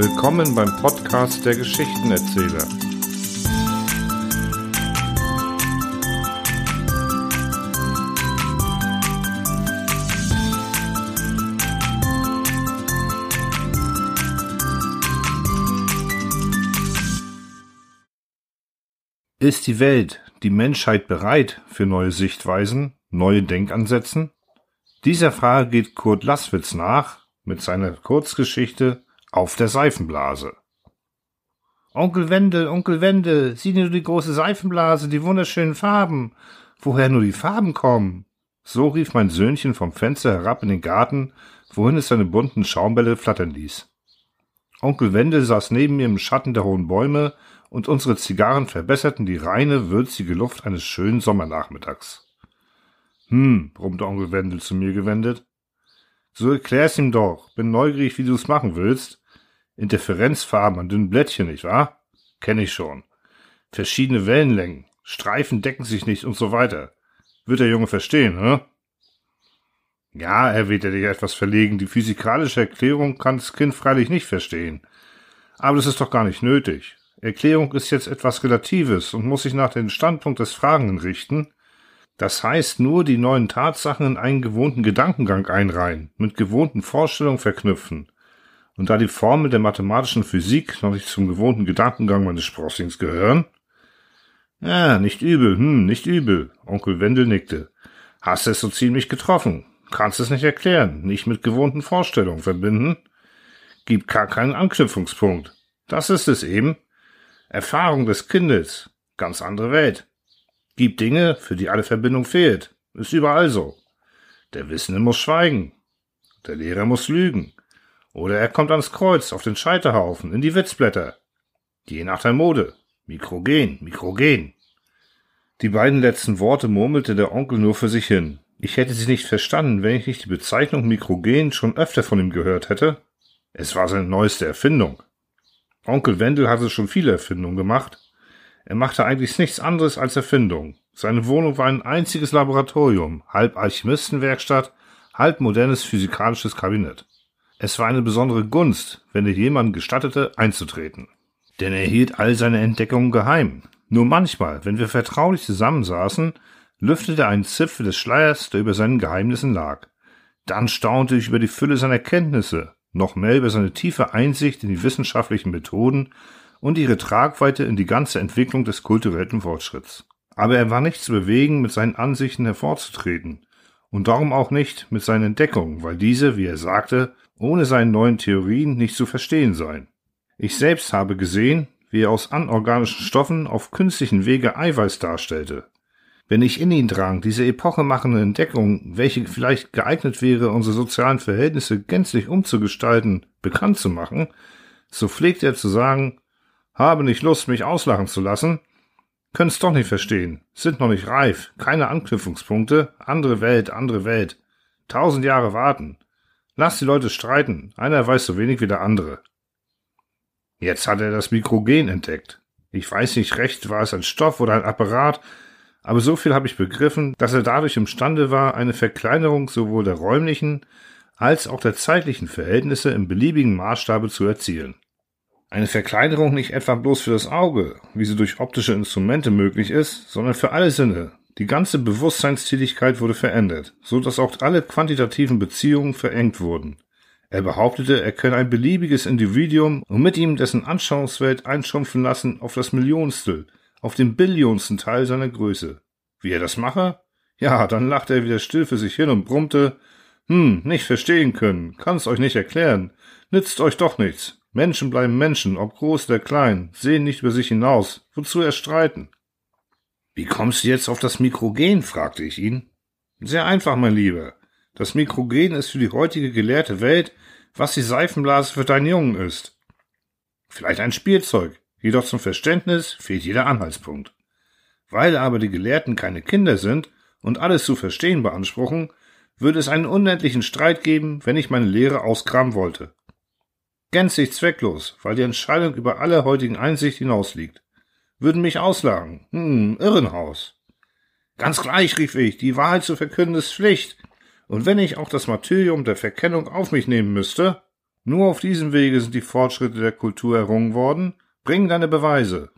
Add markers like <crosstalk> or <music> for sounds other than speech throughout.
Willkommen beim Podcast der Geschichtenerzähler. Ist die Welt, die Menschheit bereit für neue Sichtweisen, neue Denkansätzen? Dieser Frage geht Kurt Laswitz nach mit seiner Kurzgeschichte Auf der Seifenblase. Onkel Wendel, Onkel Wendel, sieh nur die große Seifenblase, die wunderschönen Farben. Woher nur die Farben kommen? So rief mein Söhnchen vom Fenster herab in den Garten, wohin es seine bunten Schaumbälle flattern ließ. Onkel Wendel saß neben mir im Schatten der hohen Bäume und unsere Zigarren verbesserten die reine, würzige Luft eines schönen Sommernachmittags. Hm, brummte Onkel Wendel zu mir gewendet. So erklär's ihm doch. Bin neugierig, wie du's machen willst. Interferenzfarben an dünnen Blättchen, nicht wahr? Kenn ich schon. Verschiedene Wellenlängen. Streifen decken sich nicht und so weiter. Wird der Junge verstehen, hä? Ja, erwiderte ich etwas verlegen, die physikalische Erklärung kann das Kind freilich nicht verstehen. Aber das ist doch gar nicht nötig. Erklärung ist jetzt etwas Relatives und muss sich nach dem Standpunkt des Fragenden richten, das heißt nur die neuen Tatsachen in einen gewohnten Gedankengang einreihen, mit gewohnten Vorstellungen verknüpfen. Und da die Formeln der mathematischen Physik noch nicht zum gewohnten Gedankengang meines Sprossings gehören? Ja, nicht übel, hm, nicht übel. Onkel Wendel nickte. Hast es so ziemlich getroffen. Kannst es nicht erklären, nicht mit gewohnten Vorstellungen verbinden. Gibt gar keinen Anknüpfungspunkt. Das ist es eben. Erfahrung des Kindes. Ganz andere Welt. Gibt Dinge, für die alle Verbindung fehlt. Ist überall so. Der Wissende muss schweigen. Der Lehrer muss lügen. Oder er kommt ans Kreuz, auf den Scheiterhaufen, in die Witzblätter. Je nach der Mode. Mikrogen, Mikrogen. Die beiden letzten Worte murmelte der Onkel nur für sich hin. Ich hätte sie nicht verstanden, wenn ich nicht die Bezeichnung Mikrogen schon öfter von ihm gehört hätte. Es war seine neueste Erfindung. Onkel Wendel hatte schon viele Erfindungen gemacht, er machte eigentlich nichts anderes als Erfindung. Seine Wohnung war ein einziges Laboratorium, halb Alchemistenwerkstatt, halb modernes physikalisches Kabinett. Es war eine besondere Gunst, wenn er jemanden gestattete, einzutreten. Denn er hielt all seine Entdeckungen geheim. Nur manchmal, wenn wir vertraulich zusammensaßen, lüftete er einen Zipfel des Schleiers, der über seinen Geheimnissen lag. Dann staunte ich über die Fülle seiner Kenntnisse, noch mehr über seine tiefe Einsicht in die wissenschaftlichen Methoden und ihre Tragweite in die ganze Entwicklung des kulturellen Fortschritts. Aber er war nicht zu bewegen, mit seinen Ansichten hervorzutreten, und darum auch nicht mit seinen Entdeckungen, weil diese, wie er sagte, ohne seine neuen Theorien nicht zu verstehen seien. Ich selbst habe gesehen, wie er aus anorganischen Stoffen auf künstlichen Wege Eiweiß darstellte. Wenn ich in ihn drang, diese epochemachende Entdeckung, welche vielleicht geeignet wäre, unsere sozialen Verhältnisse gänzlich umzugestalten, bekannt zu machen, so pflegt er zu sagen, habe nicht Lust, mich auslachen zu lassen. Können's doch nicht verstehen. Sind noch nicht reif. Keine Anknüpfungspunkte. Andere Welt, andere Welt. Tausend Jahre warten. Lass die Leute streiten. Einer weiß so wenig wie der andere. Jetzt hat er das Mikrogen entdeckt. Ich weiß nicht recht, war es ein Stoff oder ein Apparat, aber so viel habe ich begriffen, dass er dadurch imstande war, eine Verkleinerung sowohl der räumlichen als auch der zeitlichen Verhältnisse im beliebigen Maßstabe zu erzielen. Eine Verkleinerung nicht etwa bloß für das Auge, wie sie durch optische Instrumente möglich ist, sondern für alle Sinne. Die ganze Bewusstseinstätigkeit wurde verändert, so dass auch alle quantitativen Beziehungen verengt wurden. Er behauptete, er könne ein beliebiges Individuum und mit ihm dessen Anschauungswelt einschrumpfen lassen auf das Millionstel, auf den Billionsten Teil seiner Größe. Wie er das mache? Ja, dann lachte er wieder still für sich hin und brummte, hm, nicht verstehen können, kann's euch nicht erklären, nützt euch doch nichts. Menschen bleiben Menschen, ob groß oder klein, sehen nicht über sich hinaus. Wozu erst streiten? Wie kommst du jetzt auf das Mikrogen? fragte ich ihn. Sehr einfach, mein Lieber. Das Mikrogen ist für die heutige gelehrte Welt, was die Seifenblase für deinen Jungen ist. Vielleicht ein Spielzeug, jedoch zum Verständnis fehlt jeder Anhaltspunkt. Weil aber die Gelehrten keine Kinder sind und alles zu verstehen beanspruchen, würde es einen unendlichen Streit geben, wenn ich meine Lehre auskramen wollte. Gänzlich zwecklos, weil die Entscheidung über alle heutigen Einsicht hinausliegt. Würden mich auslagen. Hm, Irrenhaus. Ganz gleich, rief ich, die Wahrheit zu verkünden ist Pflicht. Und wenn ich auch das Martyrium der Verkennung auf mich nehmen müsste, Nur auf diesem Wege sind die Fortschritte der Kultur errungen worden. Bring deine Beweise.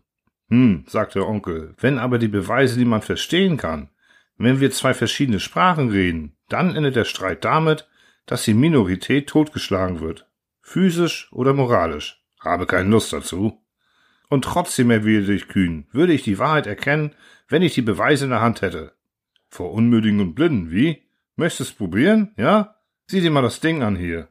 Hm, sagte der Onkel, wenn aber die Beweise niemand verstehen kann, wenn wir zwei verschiedene Sprachen reden, dann endet der Streit damit, dass die Minorität totgeschlagen wird. Physisch oder moralisch. Habe keine Lust dazu. Und trotzdem erwiderte ich kühn, würde ich die Wahrheit erkennen, wenn ich die Beweise in der Hand hätte. Vor Unmündigen und Blinden, wie? Möchtest probieren? Ja? Sieh dir mal das Ding an hier.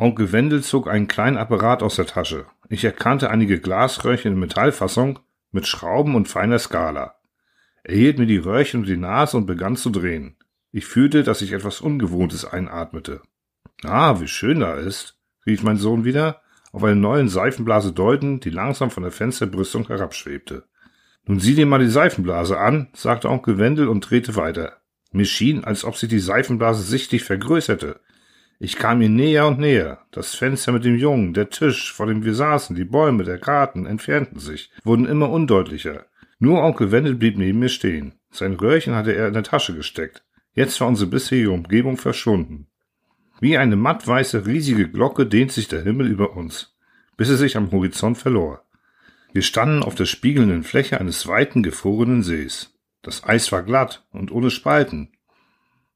Onkel Wendel zog einen kleinen Apparat aus der Tasche. Ich erkannte einige Glasröhrchen in Metallfassung mit Schrauben und feiner Skala. Er hielt mir die Röhrchen um die Nase und begann zu drehen. Ich fühlte, dass ich etwas Ungewohntes einatmete. Ah, wie schön da ist, rief mein Sohn wieder, auf eine neuen Seifenblase deutend, die langsam von der Fensterbrüstung herabschwebte. Nun sieh dir mal die Seifenblase an, sagte Onkel Wendel und drehte weiter. Mir schien, als ob sich die Seifenblase sichtlich vergrößerte. Ich kam ihr näher und näher. Das Fenster mit dem Jungen, der Tisch, vor dem wir saßen, die Bäume, der Garten entfernten sich, wurden immer undeutlicher. Nur Onkel Wendel blieb neben mir stehen. Sein Röhrchen hatte er in der Tasche gesteckt. Jetzt war unsere bisherige Umgebung verschwunden. Wie eine mattweiße riesige Glocke dehnt sich der Himmel über uns, bis er sich am Horizont verlor. Wir standen auf der spiegelnden Fläche eines weiten, gefrorenen Sees. Das Eis war glatt und ohne Spalten.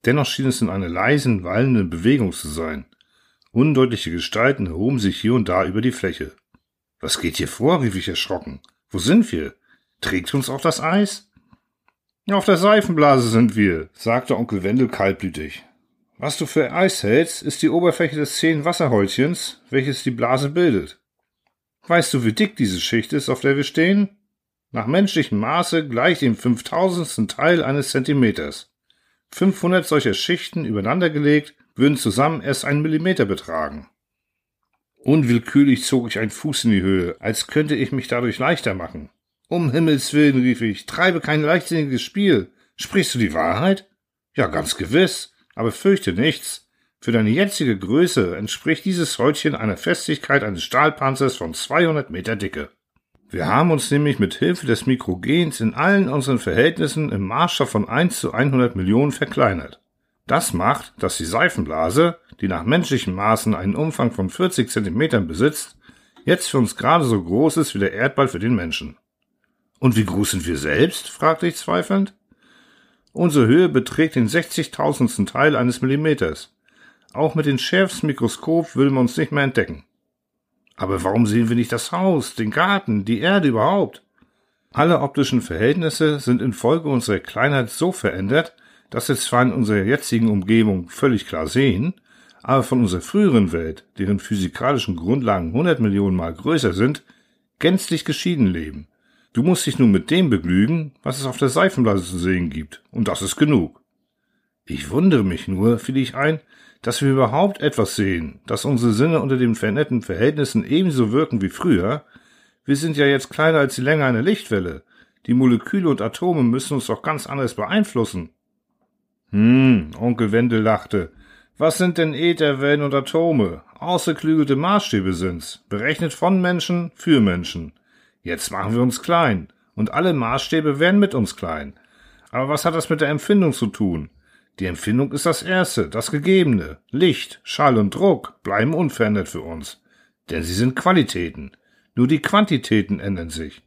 Dennoch schien es in einer leisen, wallenden Bewegung zu sein. Undeutliche Gestalten erhoben sich hier und da über die Fläche. Was geht hier vor? rief ich erschrocken. Wo sind wir? Trägt uns auch das Eis? Auf der Seifenblase sind wir, sagte Onkel Wendel kaltblütig. Was du für Eis hältst, ist die Oberfläche des zähen Wasserhäutchens, welches die Blase bildet. Weißt du, wie dick diese Schicht ist, auf der wir stehen? Nach menschlichem Maße gleich dem fünftausendsten Teil eines Zentimeters. 500 solcher Schichten übereinandergelegt würden zusammen erst einen Millimeter betragen. Unwillkürlich zog ich einen Fuß in die Höhe, als könnte ich mich dadurch leichter machen. Um Himmels willen, rief ich, treibe kein leichtsinniges Spiel. Sprichst du die Wahrheit? Ja, ganz gewiss, aber fürchte nichts. Für deine jetzige Größe entspricht dieses Häutchen einer Festigkeit eines Stahlpanzers von 200 Meter Dicke. Wir haben uns nämlich mit Hilfe des Mikrogens in allen unseren Verhältnissen im Maßstab von 1 zu 100 Millionen verkleinert. Das macht, dass die Seifenblase, die nach menschlichen Maßen einen Umfang von 40 Zentimetern besitzt, jetzt für uns gerade so groß ist wie der Erdball für den Menschen. Und wie groß sind wir selbst? fragte ich zweifelnd. Unsere Höhe beträgt den 60.000. Teil eines Millimeters. Auch mit dem schärfsten Mikroskop will man uns nicht mehr entdecken. Aber warum sehen wir nicht das Haus, den Garten, die Erde überhaupt? Alle optischen Verhältnisse sind infolge unserer Kleinheit so verändert, dass wir zwar in unserer jetzigen Umgebung völlig klar sehen, aber von unserer früheren Welt, deren physikalischen Grundlagen hundert Millionen Mal größer sind, gänzlich geschieden leben. Du musst dich nun mit dem begnügen, was es auf der Seifenblase zu sehen gibt, und das ist genug. Ich wundere mich nur, fiel ich ein, dass wir überhaupt etwas sehen, dass unsere Sinne unter den veränderten Verhältnissen ebenso wirken wie früher. Wir sind ja jetzt kleiner als die Länge einer Lichtwelle. Die Moleküle und Atome müssen uns doch ganz anders beeinflussen. Hm, Onkel Wendel lachte. Was sind denn Ätherwellen und Atome? Ausgeklügelte Maßstäbe sind's, berechnet von Menschen für Menschen. Jetzt machen wir uns klein, und alle Maßstäbe werden mit uns klein. Aber was hat das mit der Empfindung zu tun? Die Empfindung ist das Erste, das Gegebene. Licht, Schall und Druck bleiben unverändert für uns. Denn sie sind Qualitäten. Nur die Quantitäten ändern sich.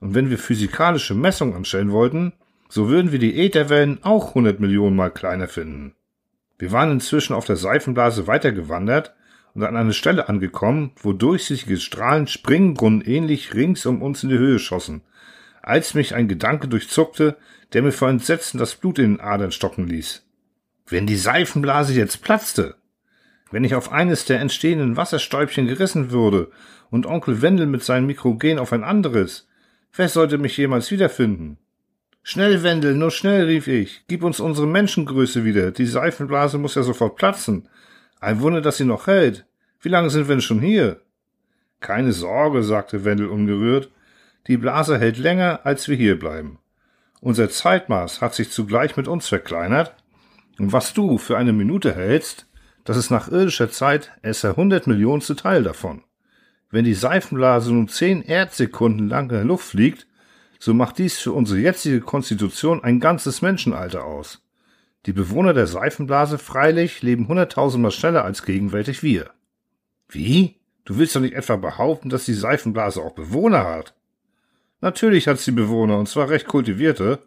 Und wenn wir physikalische Messungen anstellen wollten, so würden wir die Ätherwellen auch 100 Millionen Mal kleiner finden. Wir waren inzwischen auf der Seifenblase weitergewandert und an eine Stelle angekommen, wo durchsichtige Strahlen Springbrunnen ähnlich rings um uns in die Höhe schossen, als mich ein Gedanke durchzuckte, der mir vor Entsetzen das Blut in den Adern stocken ließ. Wenn die Seifenblase jetzt platzte, wenn ich auf eines der entstehenden Wasserstäubchen gerissen würde und Onkel Wendel mit seinem Mikrogen auf ein anderes, wer sollte mich jemals wiederfinden? Schnell, Wendel, nur schnell, rief ich. Gib uns unsere Menschengröße wieder. Die Seifenblase muss ja sofort platzen. Ein Wunder, dass sie noch hält. Wie lange sind wir denn schon hier? Keine Sorge, sagte Wendel ungerührt. Die Blase hält länger, als wir hier bleiben. Unser Zeitmaß hat sich zugleich mit uns verkleinert und was du für eine Minute hältst, das ist nach irdischer Zeit der hundert Millionste Teil davon. Wenn die Seifenblase nun zehn Erdsekunden lang in der Luft fliegt, so macht dies für unsere jetzige Konstitution ein ganzes Menschenalter aus. Die Bewohner der Seifenblase freilich leben hunderttausendmal schneller als gegenwärtig wir. Wie? Du willst doch nicht etwa behaupten, dass die Seifenblase auch Bewohner hat? Natürlich hat sie Bewohner, und zwar recht kultivierte.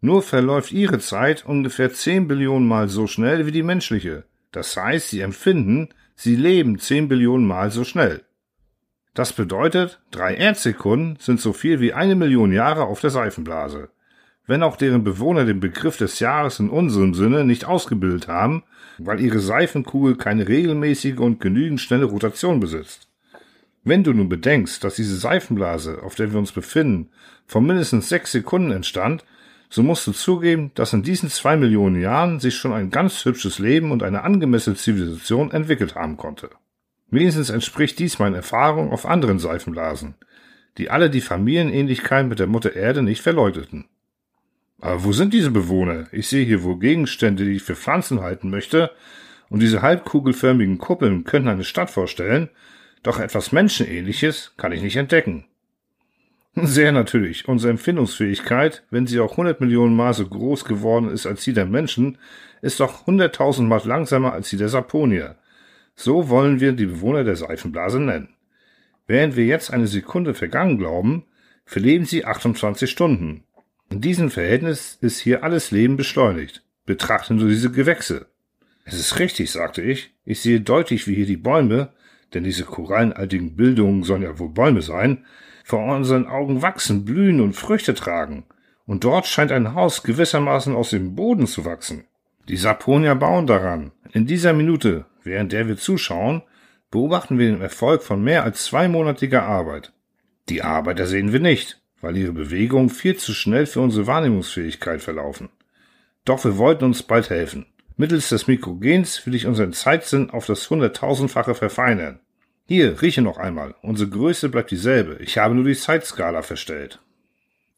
Nur verläuft ihre Zeit ungefähr zehn Billionen Mal so schnell wie die menschliche. Das heißt, sie empfinden, sie leben zehn Billionen Mal so schnell. Das bedeutet, drei Erdsekunden sind so viel wie eine Million Jahre auf der Seifenblase. Wenn auch deren Bewohner den Begriff des Jahres in unserem Sinne nicht ausgebildet haben, weil ihre Seifenkugel keine regelmäßige und genügend schnelle Rotation besitzt. Wenn du nun bedenkst, dass diese Seifenblase, auf der wir uns befinden, vor mindestens sechs Sekunden entstand, so musst du zugeben, dass in diesen zwei Millionen Jahren sich schon ein ganz hübsches Leben und eine angemessene Zivilisation entwickelt haben konnte. Wenigstens entspricht dies meinen Erfahrungen auf anderen Seifenblasen, die alle die Familienähnlichkeit mit der Mutter Erde nicht verleugneten. Aber wo sind diese Bewohner? Ich sehe hier wohl Gegenstände, die ich für Pflanzen halten möchte, und diese halbkugelförmigen Kuppeln könnten eine Stadt vorstellen, doch etwas Menschenähnliches kann ich nicht entdecken. <laughs> Sehr natürlich. Unsere Empfindungsfähigkeit, wenn sie auch 100 Millionen Mal so groß geworden ist als die der Menschen, ist doch 100.000 Mal langsamer als die der Saponier. So wollen wir die Bewohner der Seifenblase nennen. Während wir jetzt eine Sekunde vergangen glauben, verleben sie 28 Stunden. In diesem Verhältnis ist hier alles Leben beschleunigt. Betrachten Sie diese Gewächse. Es ist richtig, sagte ich. Ich sehe deutlich, wie hier die Bäume, denn diese korallenaltigen Bildungen sollen ja wohl Bäume sein, vor unseren Augen wachsen, blühen und Früchte tragen. Und dort scheint ein Haus gewissermaßen aus dem Boden zu wachsen. Die Saponier bauen daran. In dieser Minute Während der wir zuschauen, beobachten wir den Erfolg von mehr als zweimonatiger Arbeit. Die Arbeiter sehen wir nicht, weil ihre Bewegungen viel zu schnell für unsere Wahrnehmungsfähigkeit verlaufen. Doch wir wollten uns bald helfen. Mittels des Mikrogens will ich unseren Zeitsinn auf das hunderttausendfache verfeinern. Hier, rieche noch einmal. Unsere Größe bleibt dieselbe. Ich habe nur die Zeitskala verstellt.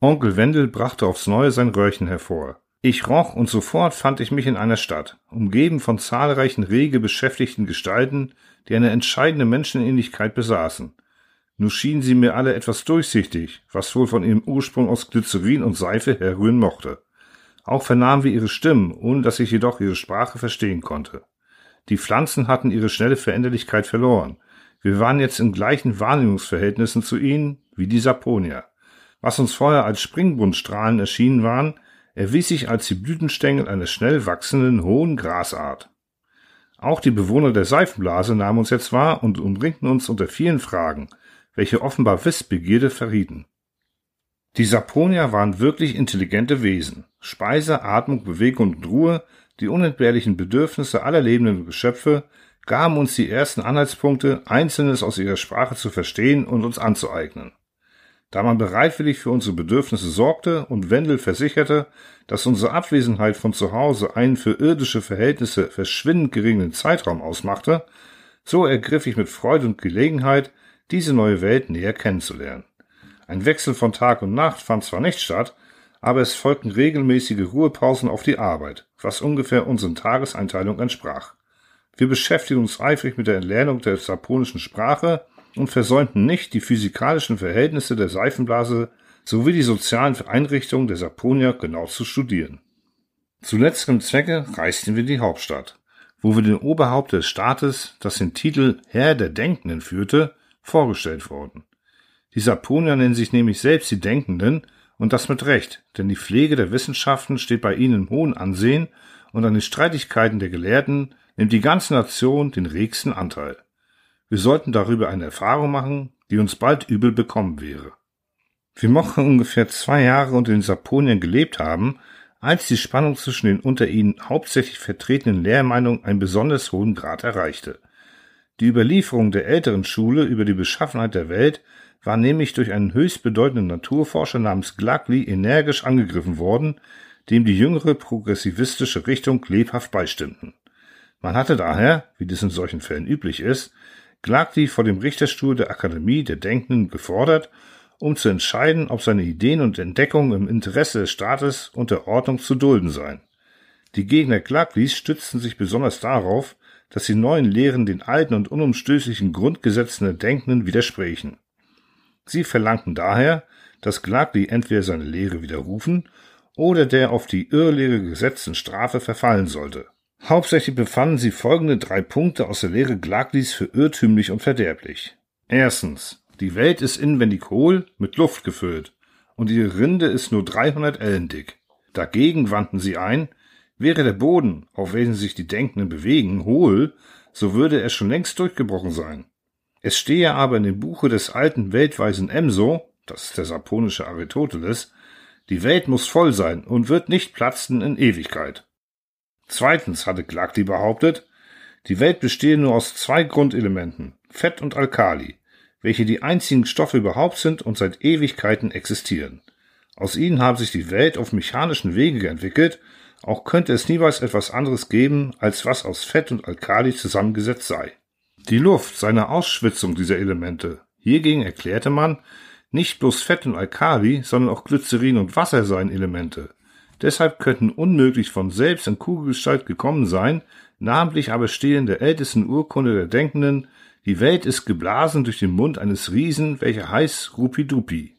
Onkel Wendel brachte aufs Neue sein Röhrchen hervor. Ich roch und sofort fand ich mich in einer Stadt, umgeben von zahlreichen rege beschäftigten Gestalten, die eine entscheidende Menschenähnlichkeit besaßen. Nur schienen sie mir alle etwas durchsichtig, was wohl von ihrem Ursprung aus Glycerin und Seife herrühren mochte. Auch vernahmen wir ihre Stimmen, ohne dass ich jedoch ihre Sprache verstehen konnte. Die Pflanzen hatten ihre schnelle Veränderlichkeit verloren. Wir waren jetzt in gleichen Wahrnehmungsverhältnissen zu ihnen wie die Saponier. Was uns vorher als Springbundstrahlen erschienen waren, erwies sich als die Blütenstängel einer schnell wachsenden hohen Grasart. Auch die Bewohner der Seifenblase nahmen uns jetzt wahr und umringten uns unter vielen Fragen, welche offenbar Wissbegierde verrieten. Die Saponier waren wirklich intelligente Wesen. Speise, Atmung, Bewegung und Ruhe, die unentbehrlichen Bedürfnisse aller lebenden Geschöpfe, gaben uns die ersten Anhaltspunkte, Einzelnes aus ihrer Sprache zu verstehen und uns anzueignen. Da man bereitwillig für unsere Bedürfnisse sorgte und Wendel versicherte, dass unsere Abwesenheit von zu Hause einen für irdische Verhältnisse verschwindend geringen Zeitraum ausmachte, so ergriff ich mit Freude und Gelegenheit, diese neue Welt näher kennenzulernen. Ein Wechsel von Tag und Nacht fand zwar nicht statt, aber es folgten regelmäßige Ruhepausen auf die Arbeit, was ungefähr unseren Tageseinteilung entsprach. Wir beschäftigten uns eifrig mit der Erlernung der saponischen Sprache und versäumten nicht, die physikalischen Verhältnisse der Seifenblase sowie die sozialen Einrichtungen der Saponier genau zu studieren. Zu letzterem Zwecke reisten wir in die Hauptstadt, wo wir den Oberhaupt des Staates, das den Titel Herr der Denkenden führte, vorgestellt wurden. Die Saponier nennen sich nämlich selbst die Denkenden und das mit Recht, denn die Pflege der Wissenschaften steht bei ihnen im hohen Ansehen und an den Streitigkeiten der Gelehrten nimmt die ganze Nation den regsten Anteil. Wir sollten darüber eine Erfahrung machen, die uns bald übel bekommen wäre. Wir mochten ungefähr zwei Jahre unter den Saponien gelebt haben, als die Spannung zwischen den unter ihnen hauptsächlich vertretenen Lehrmeinungen einen besonders hohen Grad erreichte. Die Überlieferung der älteren Schule über die Beschaffenheit der Welt war nämlich durch einen höchst bedeutenden Naturforscher namens Glagli energisch angegriffen worden, dem die jüngere progressivistische Richtung lebhaft beistimmten. Man hatte daher, wie das in solchen Fällen üblich ist, Glagli vor dem Richterstuhl der Akademie der Denkenden gefordert, um zu entscheiden, ob seine Ideen und Entdeckungen im Interesse des Staates und der Ordnung zu dulden seien. Die Gegner Glaglis stützten sich besonders darauf, dass die neuen Lehren den alten und unumstößlichen Grundgesetzen der Denkenden widersprechen. Sie verlangten daher, dass Glagli entweder seine Lehre widerrufen oder der auf die Irrlehre gesetzten Strafe verfallen sollte. Hauptsächlich befanden sie folgende drei Punkte aus der Lehre Glaglis für irrtümlich und verderblich. Erstens, die Welt ist inwendig hohl, mit Luft gefüllt, und ihre Rinde ist nur 300 Ellen dick. Dagegen wandten sie ein, wäre der Boden, auf welchen sich die Denkenden bewegen, hohl, so würde er schon längst durchgebrochen sein. Es stehe aber in dem Buche des alten Weltweisen Emso, das ist der saponische Aristoteles, die Welt muss voll sein und wird nicht platzen in Ewigkeit. Zweitens hatte Glagli behauptet, die Welt bestehe nur aus zwei Grundelementen, Fett und Alkali, welche die einzigen Stoffe überhaupt sind und seit Ewigkeiten existieren. Aus ihnen habe sich die Welt auf mechanischen Wege entwickelt, auch könnte es niemals etwas anderes geben, als was aus Fett und Alkali zusammengesetzt sei. Die Luft sei eine Ausschwitzung dieser Elemente. Hiergegen erklärte man, nicht bloß Fett und Alkali, sondern auch Glycerin und Wasser seien Elemente. Deshalb könnten unmöglich von selbst in Kugelgestalt gekommen sein, namentlich aber stehen der ältesten Urkunde der Denkenden, die Welt ist geblasen durch den Mund eines Riesen, welcher heißt Rupidupi.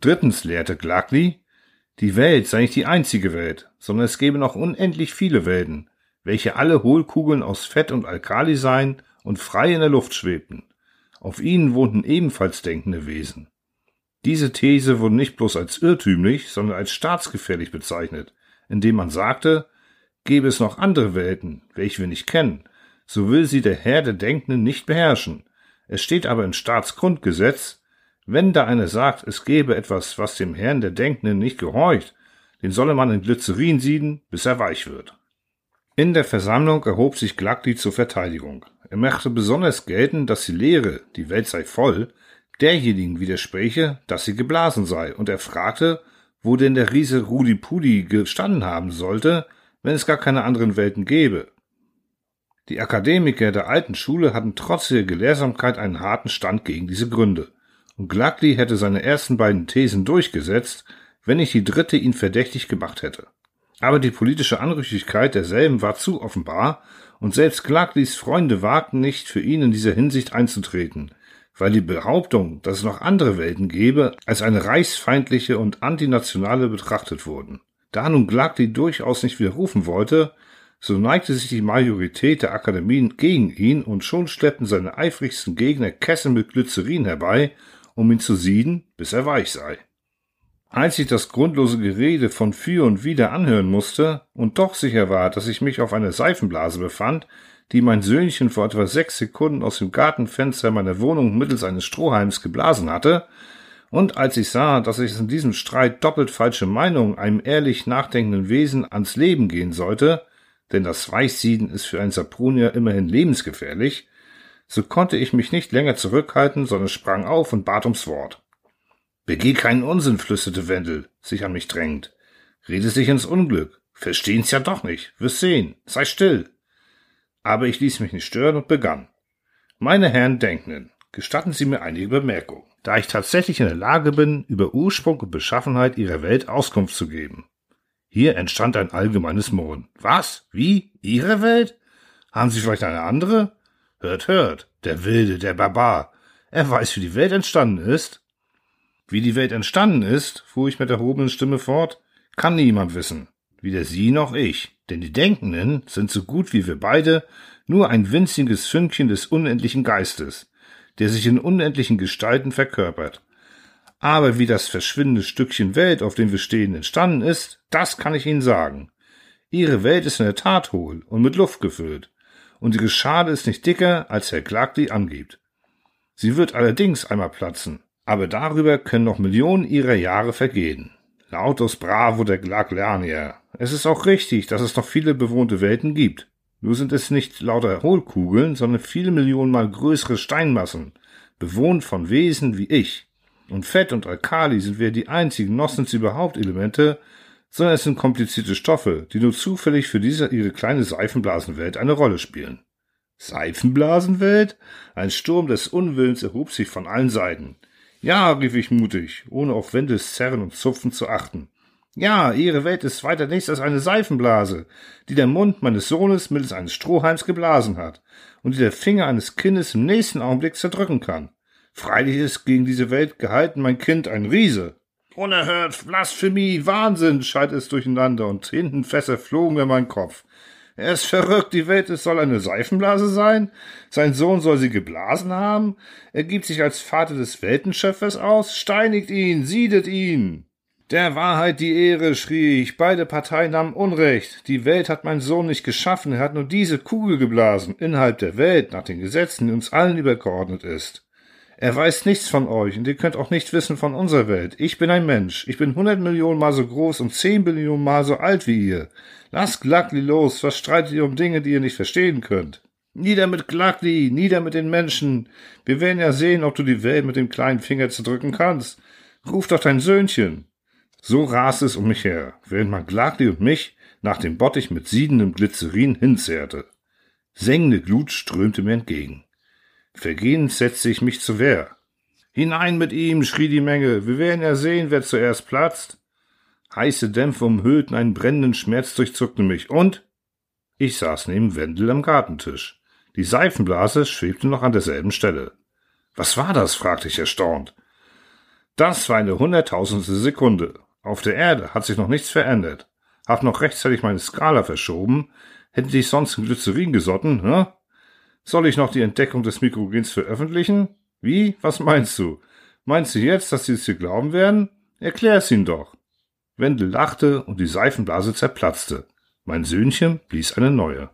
Drittens lehrte Glagli, die Welt sei nicht die einzige Welt, sondern es gebe noch unendlich viele Welten, welche alle Hohlkugeln aus Fett und Alkali seien und frei in der Luft schwebten. Auf ihnen wohnten ebenfalls denkende Wesen. Diese These wurde nicht bloß als irrtümlich, sondern als staatsgefährlich bezeichnet, indem man sagte, gäbe es noch andere Welten, welche wir nicht kennen, so will sie der Herr der Denkenden nicht beherrschen. Es steht aber im Staatsgrundgesetz, wenn da einer sagt, es gäbe etwas, was dem Herrn der Denkenden nicht gehorcht, den solle man in Glycerin sieden, bis er weich wird. In der Versammlung erhob sich Glagli zur Verteidigung. Er machte besonders geltend, dass die Lehre, die Welt sei voll, derjenigen widerspräche, dass sie geblasen sei, und er fragte, wo denn der Riese Rudi Pudi gestanden haben sollte, wenn es gar keine anderen Welten gäbe. Die Akademiker der alten Schule hatten trotz ihrer Gelehrsamkeit einen harten Stand gegen diese Gründe, und Glagli hätte seine ersten beiden Thesen durchgesetzt, wenn nicht die dritte ihn verdächtig gemacht hätte. Aber die politische Anrüchigkeit derselben war zu offenbar, und selbst Glaglis Freunde wagten nicht, für ihn in dieser Hinsicht einzutreten, weil die Behauptung, dass es noch andere Welten gäbe, als eine reichsfeindliche und antinationale betrachtet wurden. Da nun Glagli durchaus nicht widerrufen wollte, so neigte sich die Majorität der Akademien gegen ihn und schon schleppten seine eifrigsten Gegner Kessel mit Glycerin herbei, um ihn zu sieden, bis er weich sei. Als ich das grundlose Gerede von für und wider anhören musste und doch sicher war, dass ich mich auf einer Seifenblase befand, die mein Söhnchen vor etwa sechs Sekunden aus dem Gartenfenster meiner Wohnung mittels eines Strohhalms geblasen hatte, und als ich sah, dass ich in diesem Streit doppelt falsche Meinungen einem ehrlich nachdenkenden Wesen ans Leben gehen sollte, denn das Weichsieden ist für einen Sapronier immerhin lebensgefährlich, so konnte ich mich nicht länger zurückhalten, sondern sprang auf und bat ums Wort. Begeh keinen Unsinn, flüsterte Wendel, sich an mich drängend. Rede sich ins Unglück. Verstehen's ja doch nicht. Wirst sehen. Sei still aber ich ließ mich nicht stören und begann. Meine Herren Denkenden, gestatten Sie mir einige Bemerkungen, da ich tatsächlich in der Lage bin, über Ursprung und Beschaffenheit Ihrer Welt Auskunft zu geben. Hier entstand ein allgemeines Murren. Was? Wie? Ihre Welt? Haben Sie vielleicht eine andere? Hört, hört, der Wilde, der Barbar. Er weiß, wie die Welt entstanden ist. Wie die Welt entstanden ist, fuhr ich mit erhobenen Stimme fort, kann niemand wissen. Weder Sie noch ich. Denn die Denkenden sind so gut wie wir beide nur ein winziges Fünkchen des unendlichen Geistes, der sich in unendlichen Gestalten verkörpert. Aber wie das verschwindende Stückchen Welt, auf dem wir stehen, entstanden ist, das kann ich Ihnen sagen. Ihre Welt ist in der Tat hohl und mit Luft gefüllt, und ihre Schale ist nicht dicker, als Herr Clark angibt. Sie wird allerdings einmal platzen, aber darüber können noch Millionen ihrer Jahre vergehen. Lautus Bravo der Glaglernier. Es ist auch richtig, dass es noch viele bewohnte Welten gibt. Nur sind es nicht lauter Hohlkugeln, sondern viele Millionen mal größere Steinmassen, bewohnt von Wesen wie ich. Und Fett und Alkali sind wir die einzigen, sie überhaupt Elemente, sondern es sind komplizierte Stoffe, die nur zufällig für diese ihre kleine Seifenblasenwelt eine Rolle spielen. Seifenblasenwelt? Ein Sturm des Unwillens erhob sich von allen Seiten. Ja, rief ich mutig, ohne auf Wendes Zerren und Zupfen zu achten. Ja, ihre Welt ist weiter nichts als eine Seifenblase, die der Mund meines Sohnes mittels eines Strohhalms geblasen hat und die der Finger eines Kindes im nächsten Augenblick zerdrücken kann. Freilich ist gegen diese Welt gehalten mein Kind ein Riese. Unerhört, Blasphemie, Wahnsinn, schallt es durcheinander und hinten Fässer flogen mir mein Kopf. Er ist verrückt, die Welt es soll eine Seifenblase sein? Sein Sohn soll sie geblasen haben? Er gibt sich als Vater des Weltenschöpfers aus? Steinigt ihn, siedet ihn! Der Wahrheit die Ehre, schrie ich. Beide Parteien haben Unrecht. Die Welt hat mein Sohn nicht geschaffen, er hat nur diese Kugel geblasen, innerhalb der Welt, nach den Gesetzen, die uns allen übergeordnet ist. Er weiß nichts von euch und ihr könnt auch nicht wissen von unserer Welt. Ich bin ein Mensch. Ich bin hundert Millionen Mal so groß und zehn Billionen Mal so alt wie ihr. Lasst Glagli los. Was streitet ihr um Dinge, die ihr nicht verstehen könnt? Nieder mit Glagli, nieder mit den Menschen. Wir werden ja sehen, ob du die Welt mit dem kleinen Finger zerdrücken kannst. Ruf doch dein Söhnchen. So rast es um mich her, während man Glagli und mich nach dem Bottich mit siedendem Glycerin hinzehrte. Sengende Glut strömte mir entgegen. Vergehens setzte ich mich zur Wehr. Hinein mit ihm, schrie die Menge, wir werden ja sehen, wer zuerst platzt. Heiße Dämpfe umhüllten einen brennenden Schmerz, durchzuckten mich, und ich saß neben Wendel am Gartentisch. Die Seifenblase schwebte noch an derselben Stelle. Was war das? fragte ich erstaunt. Das war eine hunderttausendste Sekunde. Auf der Erde hat sich noch nichts verändert. Hab noch rechtzeitig meine Skala verschoben. Hätte ich sonst in Glycerin gesotten, ne? Soll ich noch die Entdeckung des Mikrogens veröffentlichen? Wie? Was meinst du? Meinst du jetzt, dass sie es dir glauben werden? Erklär's ihnen doch. Wendel lachte und die Seifenblase zerplatzte. Mein Söhnchen blies eine neue.